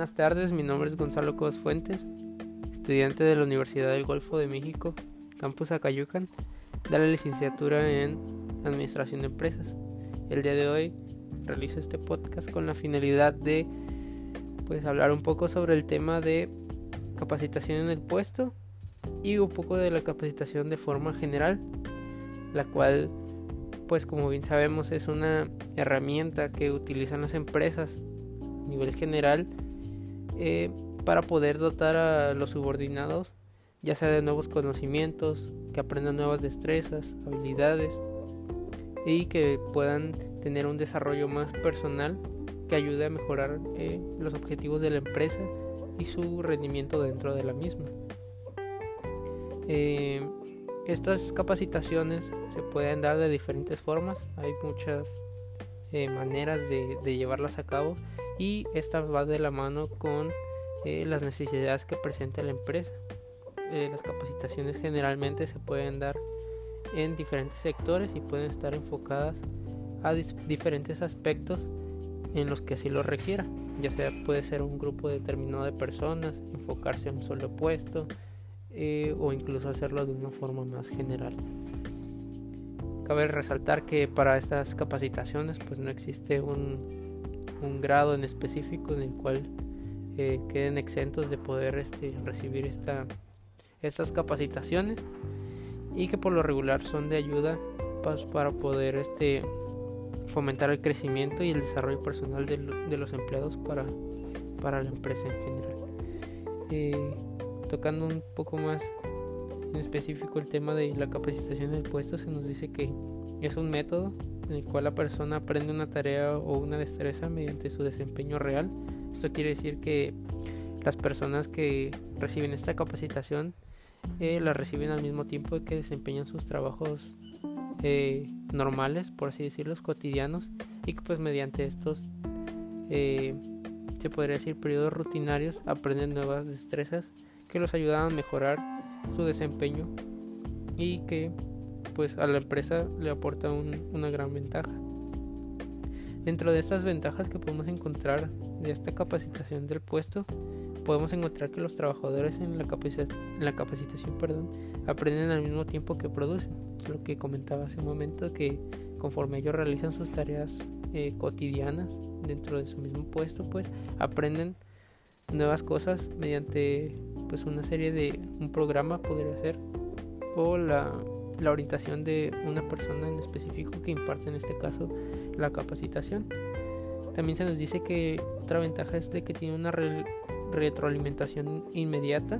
buenas tardes, mi nombre es Gonzalo Cobas Fuentes, estudiante de la Universidad del Golfo de México, Campus Acayucan, de la licenciatura en Administración de Empresas. El día de hoy realizo este podcast con la finalidad de pues hablar un poco sobre el tema de capacitación en el puesto y un poco de la capacitación de forma general, la cual pues como bien sabemos es una herramienta que utilizan las empresas a nivel general eh, para poder dotar a los subordinados ya sea de nuevos conocimientos, que aprendan nuevas destrezas, habilidades y que puedan tener un desarrollo más personal que ayude a mejorar eh, los objetivos de la empresa y su rendimiento dentro de la misma. Eh, estas capacitaciones se pueden dar de diferentes formas, hay muchas maneras de, llevarlas a cabo y esta va de la mano con eh, las necesidades que presenta la empresa. las capacitaciones generalmente se pueden dar en diferentes sectores y pueden estar enfocadas a diferentes aspectos en los que así lo requiera. Ya sea puede ser un grupo determinado de personas, enfocarse en un solo puesto, eh, o incluso hacerlo de una forma más general. Cabe resaltar que para estas capacitaciones pues no existe un, un grado en específico en el cual eh, queden exentos de poder este, recibir esta, estas capacitaciones y que por lo regular son de ayuda pues, para poder este, fomentar el crecimiento y el desarrollo personal de, los empleados para, para la empresa en general. Eh, tocando un poco más en específico el tema de la capacitación del puesto, se nos dice que es un método en el cual la persona aprende una tarea o una destreza mediante su desempeño real. Esto quiere decir que las personas que reciben esta capacitación eh, la reciben al mismo tiempo que desempeñan sus trabajos eh, normales, por así decirlo, cotidianos, y que pues mediante estos, eh, se podría decir, periodos rutinarios, aprenden nuevas destrezas que los ayudaban a mejorar su desempeño y que pues a la empresa le aporta una gran ventaja. Dentro de estas ventajas que podemos encontrar de esta capacitación del puesto, podemos encontrar que los trabajadores en la, la capacitación perdón, aprenden al mismo tiempo que producen. Lo que comentaba hace un momento, que conforme ellos realizan sus tareas eh, cotidianas dentro de su mismo puesto, pues aprenden nuevas cosas mediante pues una serie de un programa podría ser o la, la orientación de una persona en específico que imparte en este caso la capacitación. También se nos dice que otra ventaja es de que tiene una retroalimentación inmediata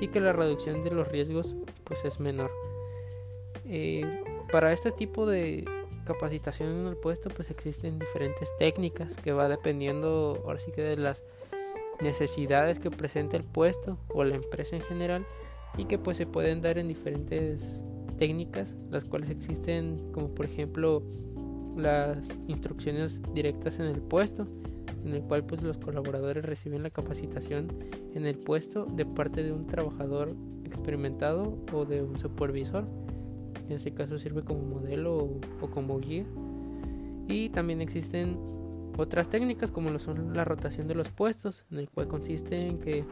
y que la reducción de los riesgos pues es menor. Eh, para este tipo de capacitación en el puesto pues existen diferentes técnicas que va dependiendo ahora sí que de las necesidades que presenta el puesto o la empresa en general y que pues se pueden dar en diferentes técnicas las cuales existen como por ejemplo las instrucciones directas en el puesto en el cual pues los colaboradores reciben la capacitación en el puesto de parte de un trabajador experimentado o de un supervisor. En este caso sirve como modelo o, o como guía. Y también existen otras técnicas como lo son la rotación de los puestos, en el cual consiste en que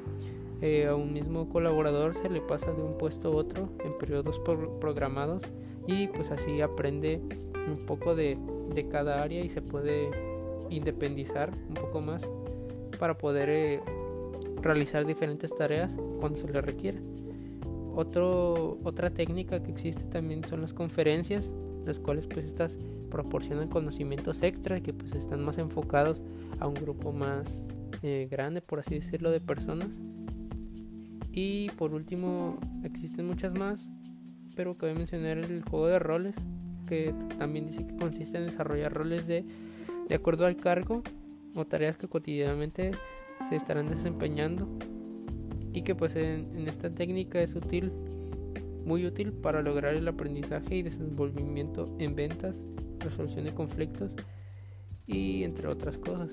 eh, a un mismo colaborador se le pasa de un puesto a otro en periodos programados y pues así aprende un poco de, cada área y se puede independizar un poco más para poder eh, realizar diferentes tareas cuando se le requiera. Otro, otra técnica que existe también son las conferencias, las cuales pues estas proporcionan conocimientos extra que pues están más enfocados a un grupo más eh, grande por así decirlo de personas y por último existen muchas más pero cabe mencionar el juego de roles que también dice que consiste en desarrollar roles de, de acuerdo al cargo o tareas que cotidianamente se estarán desempeñando y que pues en esta técnica es útil muy útil para lograr el aprendizaje y desenvolvimiento en ventas, resolución de conflictos y entre otras cosas.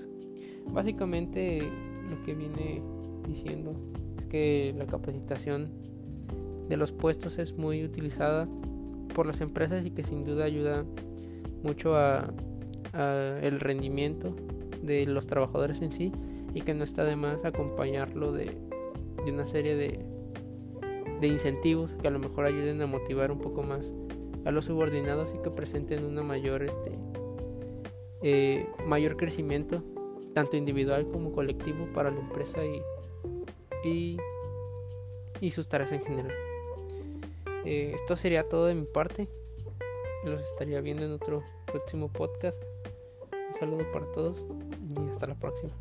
Básicamente lo que viene diciendo que la capacitación de los puestos es muy utilizada por las empresas y que sin duda ayuda mucho a, el rendimiento de los trabajadores en sí y que no está de más acompañarlo de, de una serie de, de incentivos que a lo mejor ayuden a motivar un poco más a los subordinados y que presenten una mayor este eh, mayor crecimiento tanto individual como colectivo para la empresa y, y, sus tareas en general. Eh, esto sería todo de mi parte. Los estaría viendo en otro próximo podcast. Un saludo para todos y hasta la próxima.